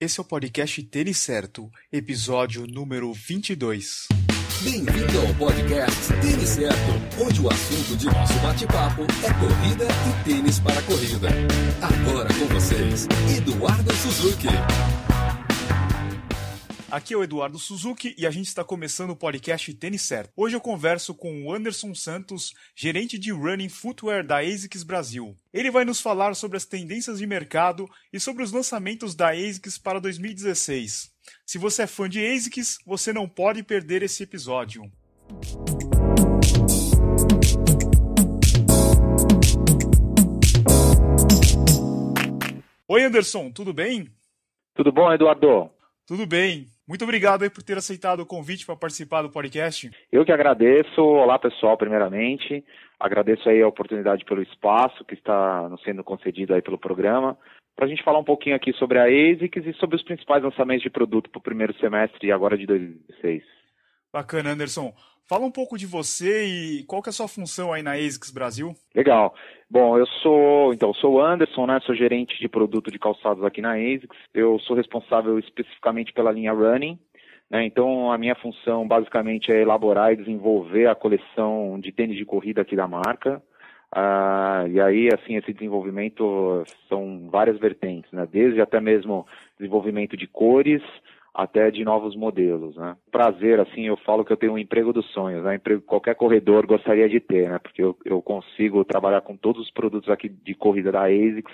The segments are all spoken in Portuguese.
Esse é o podcast Tênis Certo, episódio número 22. Bem-vindo ao podcast Tênis Certo, onde o assunto de nosso bate-papo é corrida e tênis para corrida. Agora com vocês, Eduardo Suzuki. Aqui é o Eduardo Suzuki e a gente está começando o podcast Tênis Certo. Hoje eu converso com o Anderson Santos, gerente de Running Footwear da ASICS Brasil. Ele vai nos falar sobre as tendências de mercado e sobre os lançamentos da ASICS para 2016. Se você é fã de ASICS, você não pode perder esse episódio. Oi Anderson, tudo bem? Tudo bom, Eduardo? Tudo bem. Muito obrigado aí por ter aceitado o convite para participar do podcast. Eu que agradeço. Olá, pessoal, primeiramente. Agradeço aí a oportunidade pelo espaço que está nos sendo concedido aí pelo programa. Para a gente falar um pouquinho aqui sobre a ASICS e sobre os principais lançamentos de produto para o primeiro semestre agora de 2016. Bacana, Anderson. Fala um pouco de você e qual que é a sua função aí na ASICS Brasil. Legal. Bom, eu sou, então, sou Anderson, né? Sou gerente de produto de calçados aqui na ASICS. Eu sou responsável especificamente pela linha Running. Né? Então, a minha função basicamente é elaborar e desenvolver a coleção de tênis de corrida aqui da marca. Ah, e aí, assim, esse desenvolvimento são várias vertentes, né? Desde até mesmo desenvolvimento de cores, até de novos modelos, né? Prazer, assim, eu falo que eu tenho um emprego dos sonhos, né? Emprego que qualquer corredor gostaria de ter, né? Porque eu, eu consigo trabalhar com todos os produtos aqui de corrida da ASICS,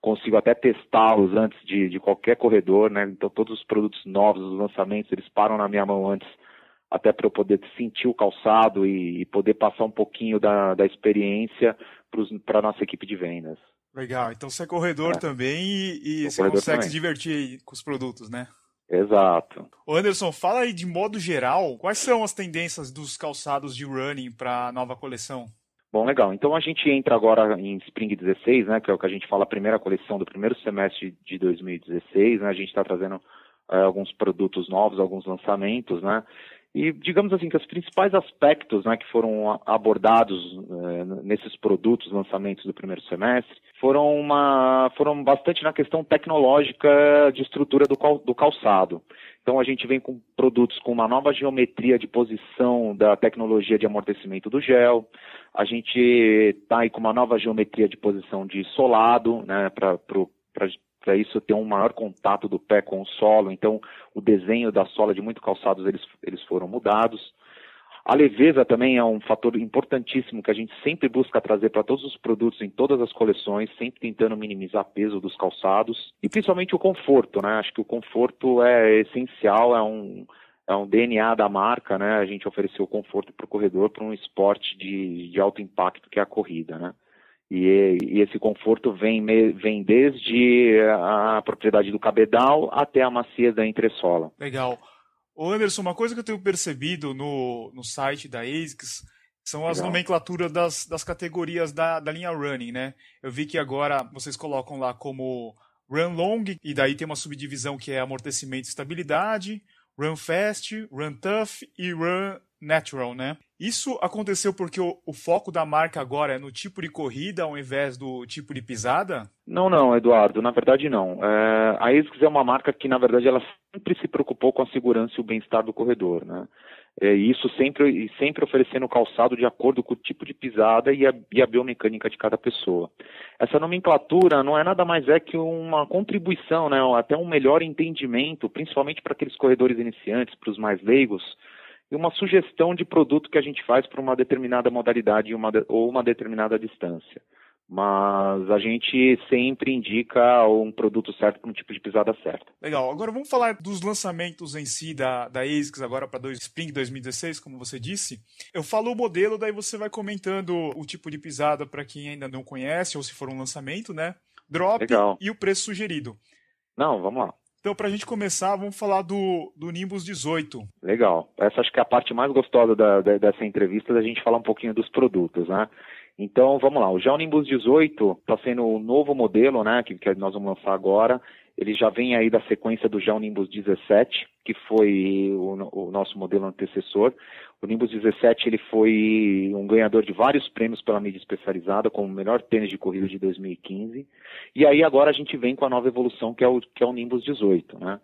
consigo até testá-los antes de, de qualquer corredor, né? Então todos os produtos novos, os lançamentos, eles param na minha mão antes, até para eu poder sentir o calçado e, e, poder passar um pouquinho da, da experiência para a nossa equipe de vendas. Legal, então você é corredor é. também e, e você consegue também. se divertir com os produtos, né? Exato. Anderson, fala aí de modo geral, quais são as tendências dos calçados de running para a nova coleção? Bom, legal. Então a gente entra agora em Spring 16, né, que é o que a gente fala a primeira coleção do primeiro semestre de 2016, né? A gente está trazendo é, alguns produtos novos, alguns lançamentos, né? E digamos assim que os principais aspectos né, que foram abordados eh, nesses produtos, lançamentos do primeiro semestre, foram, uma, foram bastante na questão tecnológica de estrutura do, cal, do calçado. Então a gente vem com produtos com uma nova geometria de posição da tecnologia de amortecimento do gel. A gente está aí com uma nova geometria de posição de solado, né, para para isso ter um maior contato do pé com o solo. Então, o desenho da sola de muitos calçados eles, eles foram mudados. A leveza também é um fator importantíssimo que a gente sempre busca trazer para todos os produtos em todas as coleções, sempre tentando minimizar o peso dos calçados e principalmente o conforto, né? Acho que o conforto é essencial, é um é um DNA da marca, né? A gente ofereceu conforto para o corredor para um esporte de, de alto impacto que é a corrida, né? E, e, esse conforto vem, vem desde a propriedade do cabedal até a macia da entressola. Legal. Ô Anderson, uma coisa que eu tenho percebido no, no site da ASICS são as Legal. nomenclaturas das, das categorias da, da linha Running, né? Eu vi que agora vocês colocam lá como Run Long, e daí tem uma subdivisão que é amortecimento e estabilidade, Run Fast, Run Tough e Run Natural, né? Isso aconteceu porque o, o, foco da marca agora é no tipo de corrida ao invés do tipo de pisada? Não, não, Eduardo, na verdade não. É, a ASICS é uma marca que, na verdade, ela sempre se preocupou com a segurança e o bem-estar do corredor, né? É, isso sempre, sempre oferecendo calçado de acordo com o tipo de pisada e a, e a biomecânica de cada pessoa. Essa nomenclatura não é nada mais é que uma contribuição, né, até um melhor entendimento, principalmente para aqueles corredores iniciantes, para os mais leigos, e uma sugestão de produto que a gente faz para uma determinada modalidade uma, ou uma determinada distância. Mas a gente sempre indica um produto certo para um tipo de pisada certa. Legal. Agora vamos falar dos lançamentos em si da, da ASICS agora para o Spring 2016, como você disse. Eu falo o modelo, daí você vai comentando o tipo de pisada para quem ainda não conhece, ou se for um lançamento, né? Drop Legal. e o preço sugerido. Não, vamos lá. Então, para a gente começar, vamos falar do, do Nimbus 18. Legal. Essa acho que é a parte mais gostosa da, da, dessa entrevista, da gente falar um pouquinho dos produtos, né? Então, vamos lá. O Gel Nimbus 18 está sendo o novo modelo, né, que, que nós vamos lançar agora. Ele já vem aí da sequência do Gel Nimbus 17. Que foi o, o, nosso modelo antecessor. O Nimbus 17 ele foi um ganhador de vários prêmios pela mídia especializada, como o melhor tênis de corrida de 2015. E aí agora a gente vem com a nova evolução que é o, que é o Nimbus 18, né?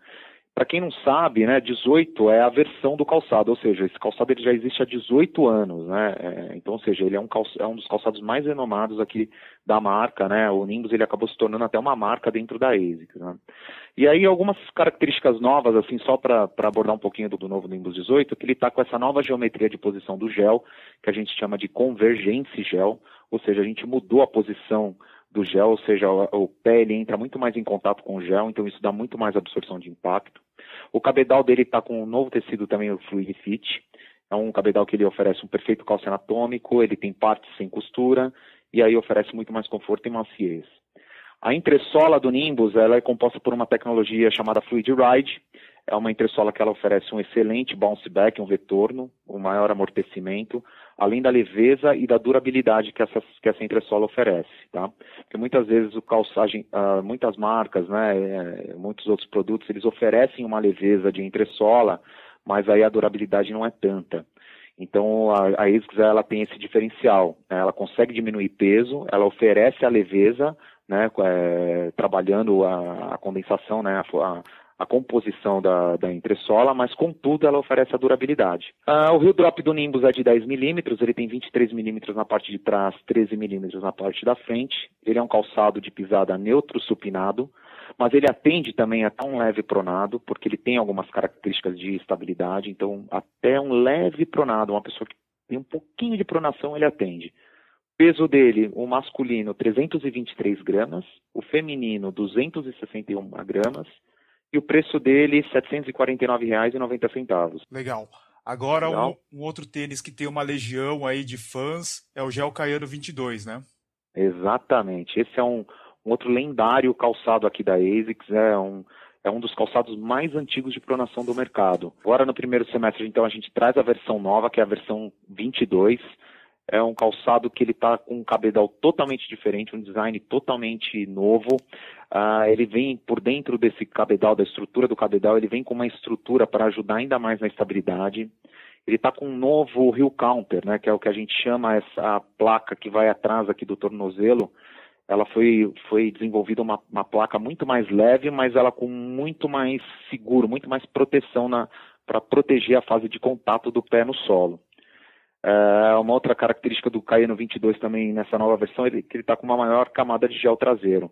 Para quem não sabe, né, 18 é a versão do calçado, ou seja, esse calçado ele já existe há 18 anos, né? É, então, ou seja, ele é um, é um, dos calçados mais renomados aqui da marca, né? O Nimbus ele acabou se tornando até uma marca dentro da ASICS, né? E aí algumas características novas, assim, só para abordar um pouquinho do, do, novo Nimbus 18, que ele está com essa nova geometria de posição do gel, que a gente chama de convergência gel, ou seja, a gente mudou a posição do gel, ou seja, o, o pé ele entra muito mais em contato com o gel, então isso dá muito mais absorção de impacto. O cabedal dele está com um novo tecido também, o Fluid Fit. É um cabedal que ele oferece um perfeito calço anatômico, ele tem partes sem costura e aí oferece muito mais conforto e maciez. A entressola do Nimbus ela é composta por uma tecnologia chamada Fluid Ride. É uma entressola que ela oferece um excelente bounce back, um retorno, um maior amortecimento, além da leveza e da durabilidade que essa, que essa entressola oferece, tá? Porque muitas vezes o calçagem, uh, muitas marcas, né, é, muitos outros produtos, eles oferecem uma leveza de entressola, mas aí a durabilidade não é tanta. Então a, a ASICS ela tem esse diferencial, né? ela consegue diminuir peso, ela oferece a leveza, né, é, trabalhando a, a, condensação, né, a, a composição da, da entressola, mas contudo ela oferece a durabilidade. Ah, o rio drop do Nimbus é de 10 milímetros, ele tem 23 milímetros na parte de trás, 13 milímetros na parte da frente. Ele é um calçado de pisada neutro supinado, mas ele atende também até um leve pronado, porque ele tem algumas características de estabilidade, então até um leve pronado, uma pessoa que tem um pouquinho de pronação, ele atende. O peso dele, o masculino, 323 gramas, o feminino, 261 gramas, e o preço dele R$ 749,90. Legal. Agora, Legal. Um, um, outro tênis que tem uma legião aí de fãs é o Gel Caiano 22, né? Exatamente. Esse é um, um outro lendário calçado aqui da ASICS, é um, é um dos calçados mais antigos de pronação do mercado. Agora, no primeiro semestre, então, a gente traz a versão nova, que é a versão 22, é um calçado que ele está com um cabedal totalmente diferente, um design totalmente novo. Uh, ele vem por dentro desse cabedal, da estrutura do cabedal, ele vem com uma estrutura para ajudar ainda mais na estabilidade. Ele está com um novo heel counter, né, que é o que a gente chama essa placa que vai atrás aqui do tornozelo. Ela foi, foi desenvolvida uma, uma placa muito mais leve, mas ela com muito mais seguro, muito mais proteção para proteger a fase de contato do pé no solo. É, uma outra característica do Cayano 22 também nessa nova versão é que ele está com uma maior camada de gel traseiro.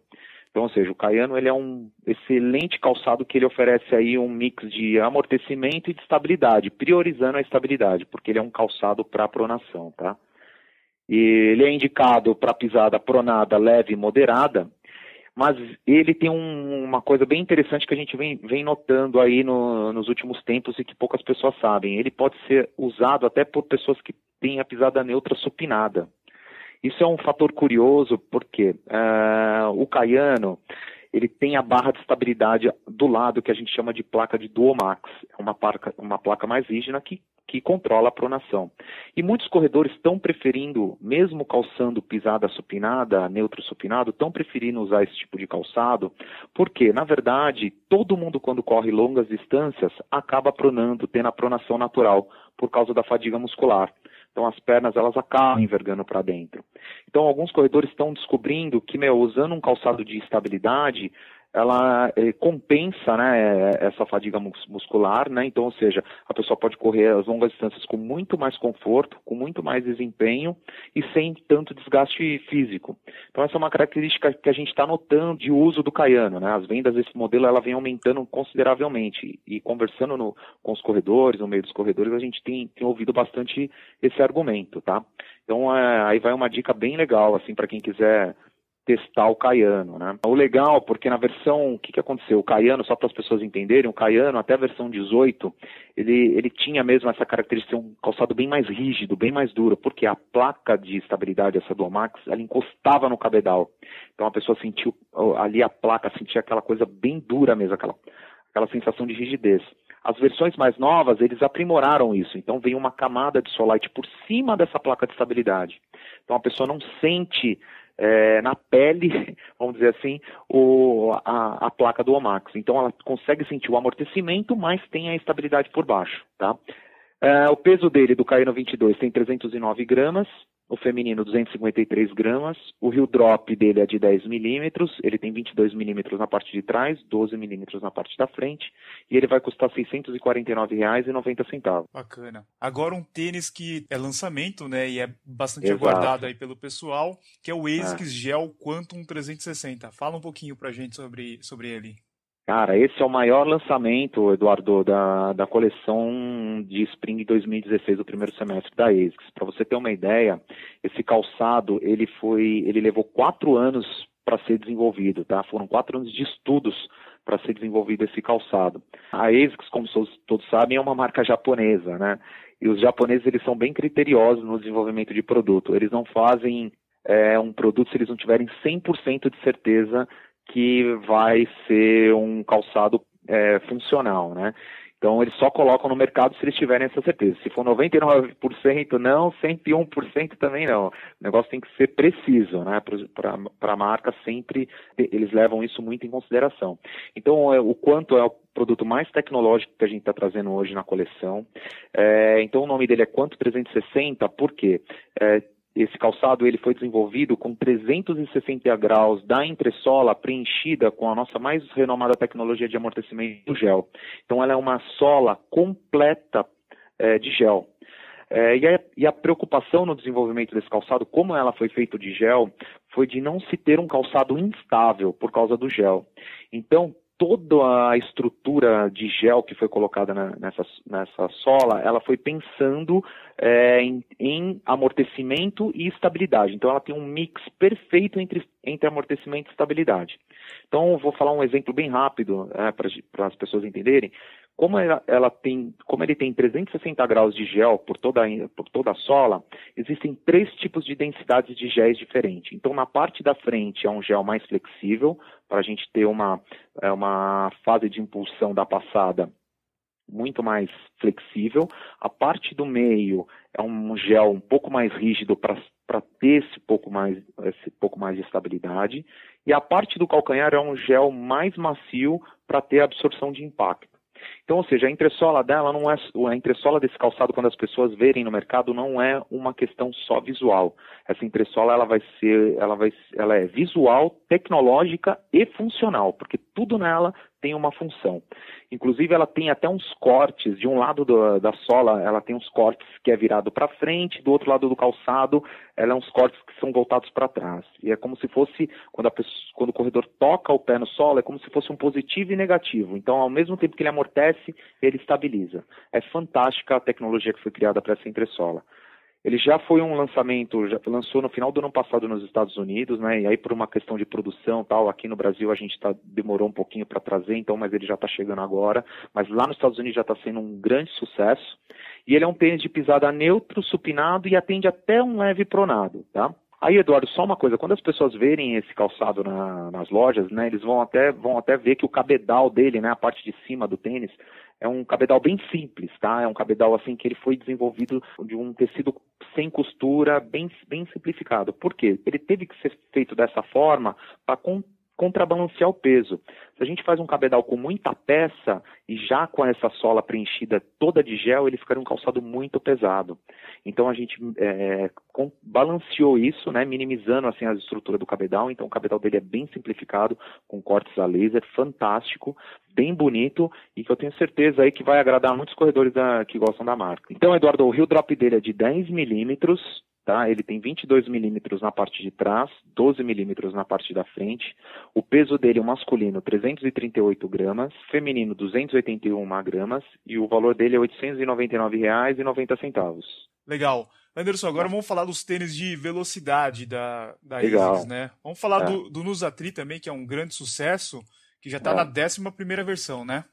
Então, ou seja, o Cayano ele é um excelente calçado que ele oferece aí um mix de amortecimento e de estabilidade, priorizando a estabilidade, porque ele é um calçado para pronação, tá? E ele é indicado para pisada pronada leve e moderada, mas ele tem um, uma coisa bem interessante que a gente vem, vem notando aí no, nos últimos tempos e que poucas pessoas sabem. Ele pode ser usado até por pessoas que têm a pisada neutra supinada. Isso é um fator curioso porque uh, o caiano ele tem a barra de estabilidade do lado que a gente chama de placa de Duomax. É uma placa, uma placa mais rígida que que controla a pronação. E muitos corredores estão preferindo, mesmo calçando pisada supinada, neutro supinado, estão preferindo usar esse tipo de calçado, porque, na verdade, todo mundo quando corre longas distâncias acaba pronando, tendo a pronação natural, por causa da fadiga muscular. Então as pernas elas acabam envergando para dentro. Então alguns corredores estão descobrindo que, meu, usando um calçado de estabilidade, ela eh, compensa né, essa fadiga muscular, né? Então, ou seja, a pessoa pode correr as longas distâncias com muito mais conforto, com muito mais desempenho e sem tanto desgaste físico. Então, essa é uma característica que a gente está notando de uso do Caiano, né? As vendas desse modelo ela vem aumentando consideravelmente e conversando no, com os corredores, no meio dos corredores, a gente tem, tem ouvido bastante esse argumento, tá? Então, é, aí vai uma dica bem legal, assim, para quem quiser testar o Caiano, né? O legal, porque na versão, o que, que aconteceu? O Caiano, só para as pessoas entenderem, o Caiano, até a versão 18, ele, ele tinha mesmo essa característica um calçado bem mais rígido, bem mais duro, porque a placa de estabilidade, essa do Max, ela encostava no cabedal. Então a pessoa sentiu, ali a placa sentia aquela coisa bem dura mesmo, aquela, aquela sensação de rigidez. As versões mais novas, eles aprimoraram isso. Então vem uma camada de solite por cima dessa placa de estabilidade. Então a pessoa não sente é, na pele, vamos dizer assim, o, a, a, placa do Omax. Então ela consegue sentir o amortecimento, mas tem a estabilidade por baixo. Tá? É, o peso dele do Caino 22 tem 309 gramas, o feminino 253 gramas, o Rio Drop dele é de 10 milímetros, ele tem 22 milímetros na parte de trás, 12 milímetros na parte da frente, e ele vai custar R$ 649,90. Bacana. Agora um tênis que é lançamento, né, e é bastante Exato. aguardado aí pelo pessoal, que é o ASICS é. Gel Quantum 360. Fala um pouquinho pra gente sobre, sobre ele. Cara, esse é o maior lançamento, Eduardo, da, da coleção de Spring 2016, do primeiro semestre da ASICS. Para você ter uma ideia, esse calçado ele foi, ele levou quatro anos para ser desenvolvido, tá? Foram quatro anos de estudos para ser desenvolvido esse calçado. A ASICS, como todos sabem, é uma marca japonesa, né? E os japoneses eles são bem criteriosos no desenvolvimento de produto. Eles não fazem é, um produto se eles não tiverem 100% de certeza que vai ser um calçado é, funcional, né? Então eles só colocam no mercado se eles tiverem essa certeza. Se for 99% não, 101% também não. O negócio tem que ser preciso, né? Para a marca sempre eles levam isso muito em consideração. Então é, o quanto é o produto mais tecnológico que a gente está trazendo hoje na coleção. É, então o nome dele é Quanto 360, por quê? É, esse calçado ele foi desenvolvido com 360 graus da entressola preenchida com a nossa mais renomada tecnologia de amortecimento do gel. Então ela é uma sola completa é, de gel. É, e, a, e, a, preocupação no desenvolvimento desse calçado, como ela foi feita de gel, foi de não se ter um calçado instável por causa do gel. Então, toda a estrutura de gel que foi colocada na, nessa, nessa sola, ela foi pensando é, em, em, amortecimento e estabilidade. Então ela tem um mix perfeito entre, entre amortecimento e estabilidade. Então vou falar um exemplo bem rápido é, para as pessoas entenderem. Como ela, ela, tem, como ele tem 360 graus de gel por toda, por toda a sola, existem três tipos de densidades de géis diferentes. Então, na parte da frente é um gel mais flexível, para a gente ter uma, é, uma fase de impulsão da passada muito mais flexível. A parte do meio é um gel um pouco mais rígido para ter esse pouco, mais, esse pouco mais de estabilidade. E a parte do calcanhar é um gel mais macio para ter absorção de impacto. Então, ou seja, a entressola dela não é a entressola desse calçado quando as pessoas verem no mercado não é uma questão só visual. Essa entressola ela vai ser, ela vai, ela é visual, tecnológica e funcional, porque tudo nela tem uma função. Inclusive, ela tem até uns cortes, de um lado do, da sola, ela tem uns cortes que é virado para frente, do outro lado do calçado, ela é uns cortes que são voltados para trás. E é como se fosse, quando, pessoa, quando o corredor toca o pé no solo, é como se fosse um positivo e negativo. Então, ao mesmo tempo que ele amortece, ele estabiliza. É fantástica a tecnologia que foi criada para essa entressola. Ele já foi um lançamento, já lançou no final do ano passado nos Estados Unidos, né? E aí por uma questão de produção tal, aqui no Brasil a gente tá, demorou um pouquinho para trazer, então, mas ele já está chegando agora. Mas lá nos Estados Unidos já está sendo um grande sucesso. E ele é um tênis de pisada neutro, supinado e atende até um leve pronado, tá? Aí, Eduardo, só uma coisa, quando as pessoas verem esse calçado na, nas lojas, né, eles vão até, vão até ver que o cabedal dele, né, a parte de cima do tênis, é um cabedal bem simples, tá? É um cabedal assim que ele foi desenvolvido de um tecido sem costura, bem, bem simplificado. Por quê? Ele teve que ser feito dessa forma para contrabalancear o peso. Se a gente faz um cabedal com muita peça e já com essa sola preenchida toda de gel, ele ficaria um calçado muito pesado. Então a gente é, com, balanceou isso, né, minimizando assim a estrutura do cabedal. Então o cabedal dele é bem simplificado, com cortes a laser, fantástico, bem bonito e que eu tenho certeza aí que vai agradar muitos corredores da, que gostam da marca. Então, Eduardo, o Rio Drop dele é de 10 milímetros, Tá? Ele tem 22 milímetros na parte de trás, 12 milímetros na parte da frente. O peso dele, o masculino, 338 gramas, feminino, 281 gramas, e o valor dele é R$ 899,90. Legal. Anderson, agora vamos falar dos tênis de velocidade da, da Legal. né? Vamos falar é. do, do Nusatri também, que é um grande sucesso, que já está é. na 11 primeira versão, né?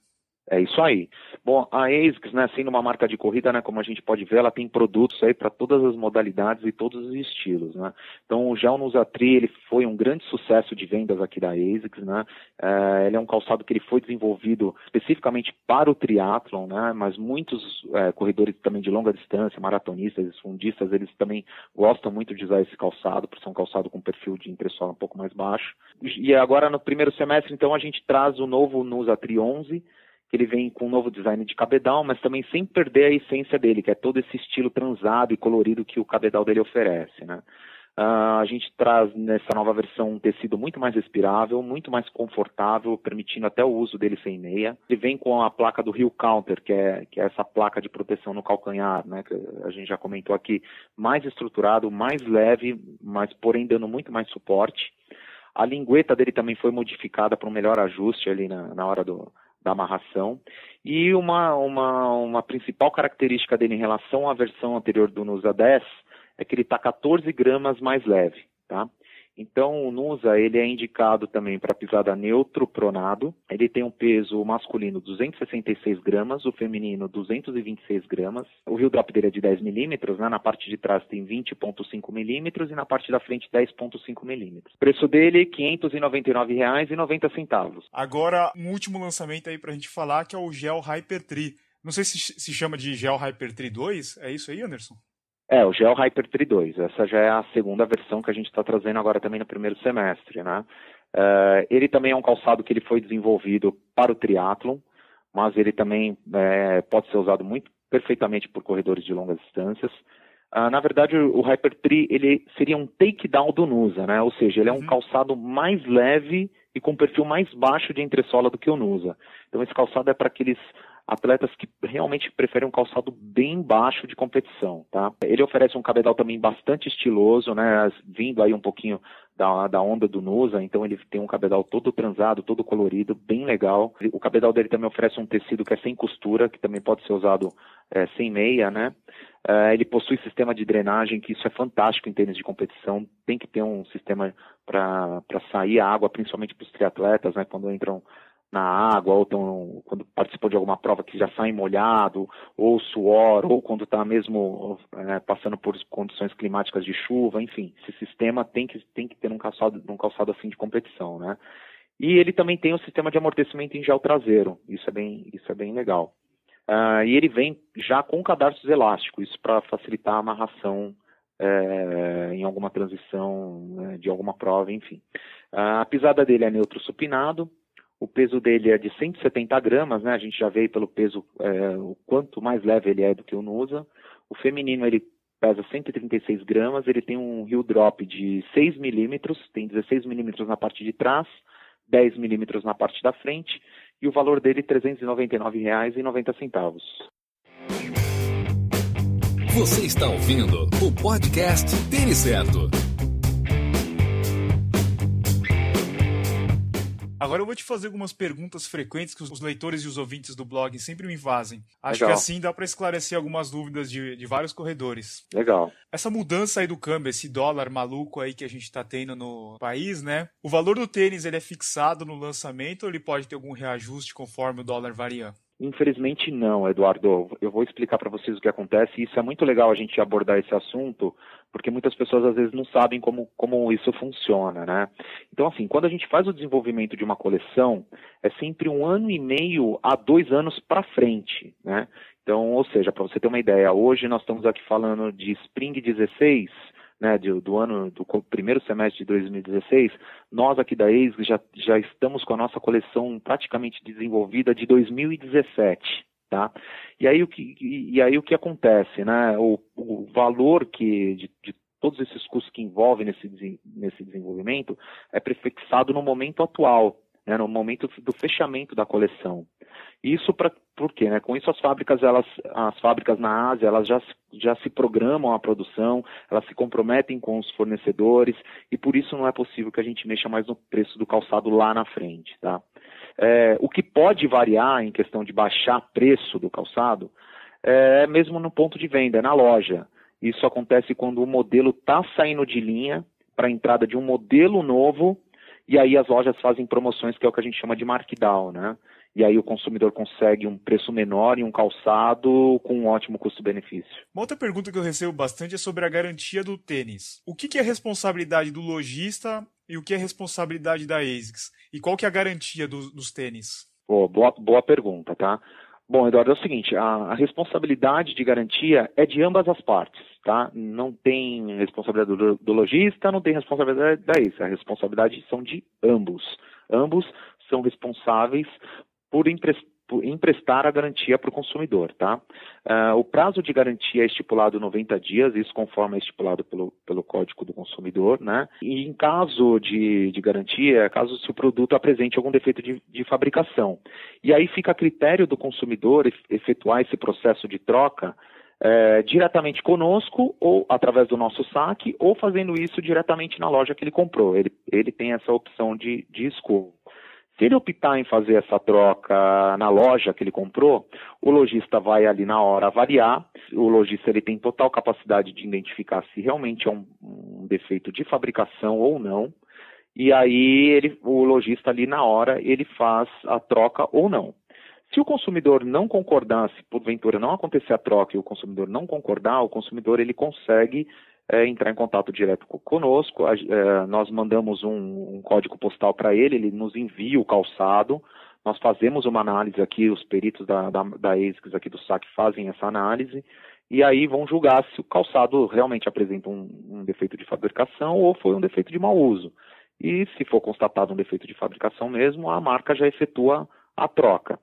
É isso aí. Bom, a ASICS, né, sendo uma marca de corrida, né, como a gente pode ver, ela tem produtos aí para todas as modalidades e todos os estilos, né. Então, o Gel Nusa Tri, ele foi um grande sucesso de vendas aqui da ASICS, né. É, ele é um calçado que ele foi desenvolvido especificamente para o triatlon, né, mas muitos é, corredores também de longa distância, maratonistas, fundistas, eles também gostam muito de usar esse calçado, por ser um calçado com perfil de impressora um pouco mais baixo. E agora, no primeiro semestre, então, a gente traz o novo Nusa Tri 11, que ele vem com um novo design de cabedal, mas também sem perder a essência dele, que é todo esse estilo transado e colorido que o cabedal dele oferece, né? Uh, a gente traz nessa nova versão um tecido muito mais respirável, muito mais confortável, permitindo até o uso dele sem meia. Ele vem com a placa do Rio Counter, que é, que é essa placa de proteção no calcanhar, né, que a gente já comentou aqui, mais estruturado, mais leve, mas porém dando muito mais suporte. A lingueta dele também foi modificada para um melhor ajuste ali na, na hora do, da amarração. E uma, uma, uma principal característica dele em relação à versão anterior do Nusa 10 é que ele está 14 gramas mais leve. Tá? Então, o Nusa ele é indicado também para pisada neutro pronado. Ele tem um peso masculino 266 gramas, o feminino 226 gramas. O heel drop dele é de 10 milímetros, né? na parte de trás tem 20,5 milímetros e na parte da frente 10,5 milímetros. Preço dele R$ 599,90. Agora, um último lançamento aí para a gente falar que é o Gel Hyper 3. Não sei se se chama de Gel Hyper 3 2, é isso aí, Anderson? É, o Gel Hyper 3 2. Essa já é a segunda versão que a gente está trazendo agora também no primeiro semestre, né? Uh, ele também é um calçado que ele foi desenvolvido para o triatlon, mas ele também é, pode ser usado muito perfeitamente por corredores de longas distâncias. Uh, na verdade, o Hyper 3 ele seria um takedown do Nusa, né? Ou seja, ele é um uhum. calçado mais leve e com perfil mais baixo de entressola do que o Nusa. Então esse calçado é para aqueles atletas que realmente preferem um calçado bem baixo de competição, tá? Ele oferece um cabedal também bastante estiloso, né? Vindo aí um pouquinho da, da onda do Nusa, então ele tem um cabedal todo transado, todo colorido, bem legal. O cabedal dele também oferece um tecido que é sem costura, que também pode ser usado é, sem meia, né? É, ele possui sistema de drenagem, que isso é fantástico em tênis de competição. Tem que ter um sistema para sair a água, principalmente para os triatletas, né? Quando entram na água, ou tão, quando participou de alguma prova que já sai molhado, ou suor, ou quando está mesmo é, passando por condições climáticas de chuva, enfim, esse sistema tem que, tem que ter um calçado, um calçado assim de competição, né? E ele também tem um sistema de amortecimento em gel traseiro, isso é bem, isso é bem legal. Uh, e ele vem já com cadarços elásticos, isso para facilitar a amarração é, em alguma transição né, de alguma prova, enfim. Uh, a pisada dele é neutro supinado, o peso dele é de 170 gramas, né? A gente já veio pelo peso, é, o quanto mais leve ele é do que o Nusa. O feminino ele pesa 136 gramas, ele tem um heel drop de 6 milímetros, tem 16 milímetros na parte de trás, 10 milímetros na parte da frente, e o valor dele R$ 399,90. Você está ouvindo o podcast Tênis Certo. Agora eu vou te fazer algumas perguntas frequentes que os leitores e os ouvintes do blog sempre me fazem. Acho Legal. que assim dá para esclarecer algumas dúvidas de, de vários corredores. Legal. Essa mudança aí do câmbio, esse dólar maluco aí que a gente está tendo no país, né? O valor do tênis ele é fixado no lançamento ou ele pode ter algum reajuste conforme o dólar varia? Infelizmente não, Eduardo. Eu vou explicar para vocês o que acontece. Isso é muito legal a gente abordar esse assunto, porque muitas pessoas às vezes não sabem como, como isso funciona, né? Então, assim, quando a gente faz o desenvolvimento de uma coleção, é sempre um ano e meio a dois anos para frente, né? Então, ou seja, para você ter uma ideia, hoje nós estamos aqui falando de Spring 16, né, do, do, ano do primeiro semestre de 2016, nós aqui da EIS já, já estamos com a nossa coleção praticamente desenvolvida de 2017. Tá? E aí o que, e aí o que acontece, né? O, o valor que de, de todos esses custos que envolvem nesse, nesse desenvolvimento é prefixado no momento atual, né, no momento do fechamento da coleção. Isso para por quê? Né? Com isso as fábricas, elas, as fábricas na Ásia, elas já, já se programam a produção, elas se comprometem com os fornecedores e por isso não é possível que a gente mexa mais no preço do calçado lá na frente. Tá? É, o que pode variar em questão de baixar preço do calçado é mesmo no ponto de venda, na loja. Isso acontece quando o modelo está saindo de linha para a entrada de um modelo novo e aí as lojas fazem promoções que é o que a gente chama de markdown, né? e aí o consumidor consegue um preço menor e um calçado com um ótimo custo-benefício. Uma outra pergunta que eu recebo bastante é sobre a garantia do tênis. O que, que é responsabilidade do lojista e o que é responsabilidade da ASICS? E qual que é a garantia do, dos tênis? Oh, boa, boa pergunta, tá? Bom, Eduardo, é o seguinte, a, a, responsabilidade de garantia é de ambas as partes, tá? Não tem responsabilidade do, do lojista, não tem responsabilidade da ASICS. A responsabilidade são de ambos. Ambos são responsáveis por, por emprestar a garantia para o consumidor. Tá? Uh, o prazo de garantia é estipulado 90 dias, isso conforme é estipulado pelo, pelo Código do Consumidor. Né? E em caso de, de garantia, caso se o produto apresente algum defeito de, de fabricação. E aí fica a critério do consumidor efetuar esse processo de troca é, diretamente conosco ou através do nosso saque ou fazendo isso diretamente na loja que ele comprou. Ele, ele tem essa opção de, de escolha. Se ele optar em fazer essa troca na loja que ele comprou, o lojista vai ali na hora avaliar. O lojista ele tem total capacidade de identificar se realmente é um, um defeito de fabricação ou não. E aí ele, o lojista ali na hora ele faz a troca ou não. Se o consumidor não concordar, se porventura não acontecer a troca e o consumidor não concordar, o consumidor ele consegue é, entrar em contato direto conosco. A, é, nós mandamos um, um código postal para ele, ele nos envia o calçado. Nós fazemos uma análise aqui, os peritos da, da, da ASICS aqui do SAC fazem essa análise e aí vão julgar se o calçado realmente apresenta um, um defeito de fabricação ou foi um defeito de mau uso. E se for constatado um defeito de fabricação mesmo, a marca já efetua a troca.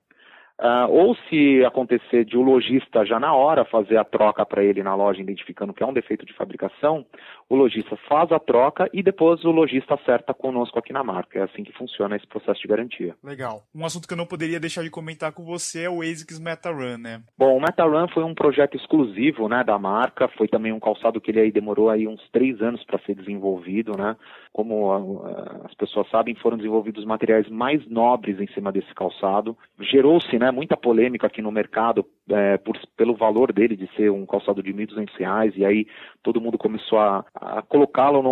Uh, ou se acontecer de o lojista já na hora fazer a troca para ele na loja, identificando que é um defeito de fabricação, o lojista faz a troca e depois o lojista acerta conosco aqui na marca. É assim que funciona esse processo de garantia. Legal. Um assunto que eu não poderia deixar de comentar com você é o ASICS MetaRun, né? Bom, o MetaRun foi um projeto exclusivo né, da marca, foi também um calçado que ele aí demorou aí uns três anos para ser desenvolvido, né? Como uh, as pessoas sabem, foram desenvolvidos materiais mais nobres em cima desse calçado. Gerou-se, né? Né, muita polêmica aqui no mercado é, por, pelo valor dele de ser um calçado de R$ 1.200 e aí todo mundo começou a, a colocá-lo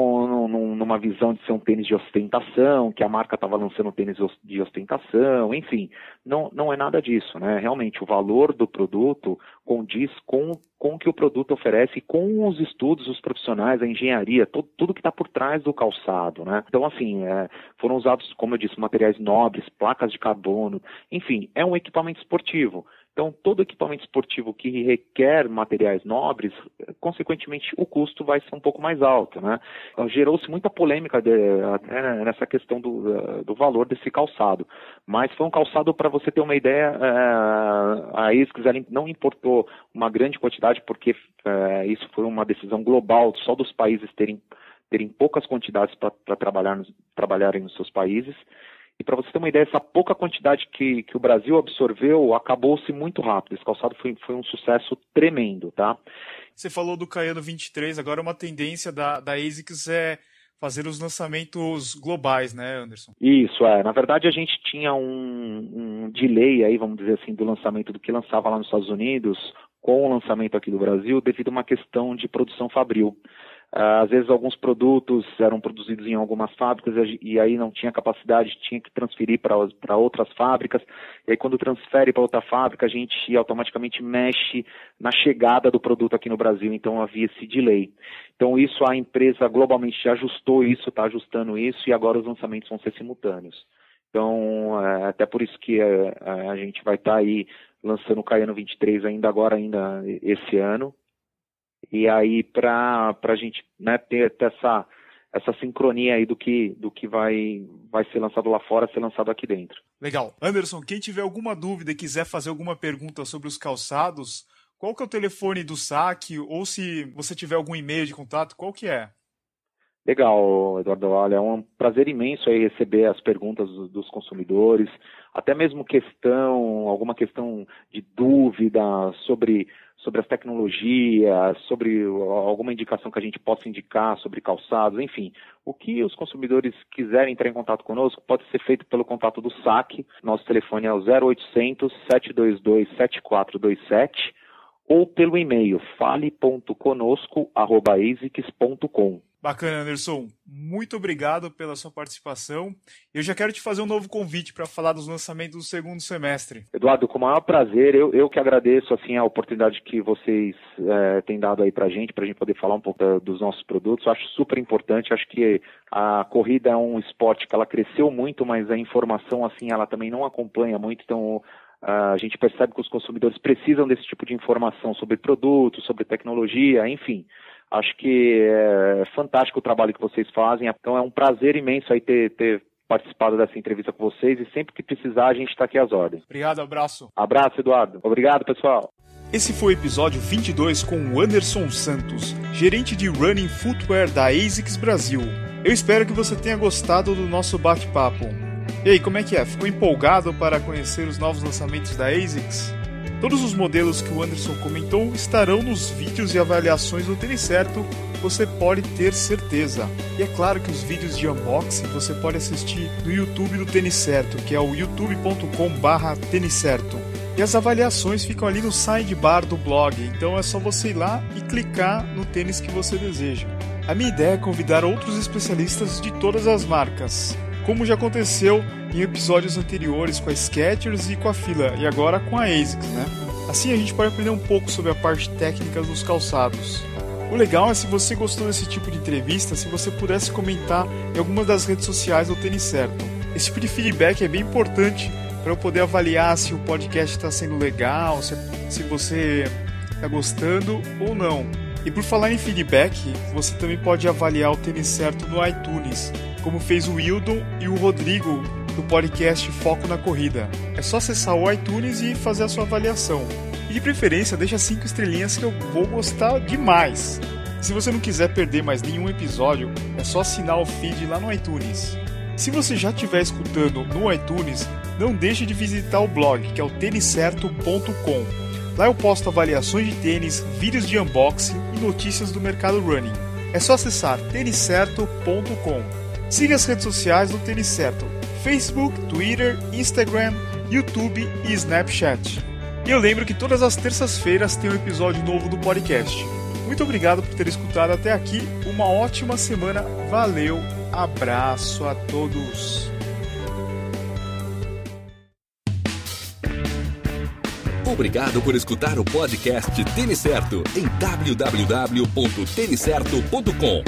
numa visão de ser um tênis de ostentação, que a marca estava lançando um tênis de ostentação, enfim, não, não é nada disso, né? Realmente o valor do produto condiz com com o que o produto oferece, com os estudos, os profissionais, a engenharia, todo, tudo que está por trás do calçado, né? Então, assim, é, foram usados, como eu disse, materiais nobres, placas de carbono, enfim, é um equipamento esportivo. Então, todo equipamento esportivo que requer materiais nobres, consequentemente, o custo vai ser um pouco mais alto. Né? Então, gerou-se muita polêmica de, nessa questão do, do, valor desse calçado. Mas foi um calçado, para você ter uma ideia, é, a ISCS não importou uma grande quantidade, porque é, isso foi uma decisão global, só dos países terem, terem poucas quantidades para trabalhar, trabalharem nos seus países. E para você ter uma ideia, essa pouca quantidade que, que o Brasil absorveu acabou-se muito rápido. Esse calçado foi, foi um sucesso tremendo, tá? Você falou do Caiano 23, agora uma tendência da, da ASICS é fazer os lançamentos globais, né, Anderson? Isso, é. Na verdade, a gente tinha um, um delay aí, vamos dizer assim, do lançamento do que lançava lá nos Estados Unidos com o lançamento aqui do Brasil devido a uma questão de produção fabril. Ah, às vezes alguns produtos eram produzidos em algumas fábricas e aí não tinha capacidade, tinha que transferir para outras fábricas. E aí quando transfere para outra fábrica, a gente automaticamente mexe na chegada do produto aqui no Brasil, então havia esse delay. Então isso a empresa globalmente ajustou isso, está ajustando isso e agora os lançamentos vão ser simultâneos. Então, é, até por isso que é, a gente vai estar tá aí lançando o Caiano 23 ainda agora, ainda esse ano, e aí, para a gente né, ter, ter, essa, essa sincronia aí do que, do que vai, vai ser lançado lá fora, ser lançado aqui dentro. Legal. Anderson, quem tiver alguma dúvida e quiser fazer alguma pergunta sobre os calçados, qual que é o telefone do saque? Ou se você tiver algum e-mail de contato, qual que é? Legal, Eduardo. Olha, é um prazer imenso aí receber as perguntas dos consumidores, até mesmo questão, alguma questão de dúvida sobre sobre as tecnologias, sobre alguma indicação que a gente possa indicar sobre calçados, enfim. O que os consumidores quiserem entrar em contato conosco pode ser feito pelo contato do SAC. Nosso telefone é o 0800 722 7427 ou pelo e-mail fale.conosco.asics.com. Bacana, Anderson. Muito obrigado pela sua participação. Eu já quero te fazer um novo convite para falar dos lançamentos do segundo semestre. Eduardo, com o maior prazer. Eu, eu que agradeço assim a oportunidade que vocês é, têm dado aí para gente, para a gente poder falar um pouco da, dos nossos produtos. Eu acho super importante. Acho que a corrida é um esporte que ela cresceu muito, mas a informação assim ela também não acompanha muito. Então a gente percebe que os consumidores precisam desse tipo de informação sobre produtos, sobre tecnologia, enfim. Acho que é fantástico o trabalho que vocês fazem. Então é um prazer imenso aí ter, ter participado dessa entrevista com vocês e sempre que precisar a gente está aqui às ordens. Obrigado, abraço. Abraço, Eduardo. Obrigado, pessoal. Esse foi o episódio 22 com o Anderson Santos, gerente de Running Footwear da ASICS Brasil. Eu espero que você tenha gostado do nosso bate-papo. E aí, como é que é? Ficou empolgado para conhecer os novos lançamentos da ASICS? Todos os modelos que o Anderson comentou estarão nos vídeos e avaliações do Tênis Certo, você pode ter certeza. E é claro que os vídeos de unboxing você pode assistir no YouTube do Tênis Certo, que é o youtube.com/barra Certo. E as avaliações ficam ali no sidebar do blog, então é só você ir lá e clicar no tênis que você deseja. A minha ideia é convidar outros especialistas de todas as marcas, como já aconteceu em episódios anteriores com a Skechers e com a Fila, e agora com a ASICS, né? Assim a gente pode aprender um pouco sobre a parte técnica dos calçados. O legal é se você gostou desse tipo de entrevista, se você pudesse comentar em algumas das redes sociais do Tênis Certo. Esse tipo de feedback é bem importante para eu poder avaliar se o podcast está sendo legal, se, se você está gostando ou não. E por falar em feedback, você também pode avaliar o Tênis Certo no iTunes como fez o Wildon e o Rodrigo do podcast Foco na Corrida. É só acessar o iTunes e fazer a sua avaliação. E de preferência, deixa cinco estrelinhas que eu vou gostar demais. Se você não quiser perder mais nenhum episódio, é só assinar o feed lá no iTunes. Se você já estiver escutando no iTunes, não deixe de visitar o blog, que é o têniscerto.com. Lá eu posto avaliações de tênis, vídeos de unboxing e notícias do mercado running. É só acessar têniscerto.com. Siga as redes sociais do Tênis Certo: Facebook, Twitter, Instagram, YouTube e Snapchat. E eu lembro que todas as terças-feiras tem um episódio novo do podcast. Muito obrigado por ter escutado até aqui. Uma ótima semana. Valeu. Abraço a todos. Obrigado por escutar o podcast Tênis Certo em www.tenicerto.com.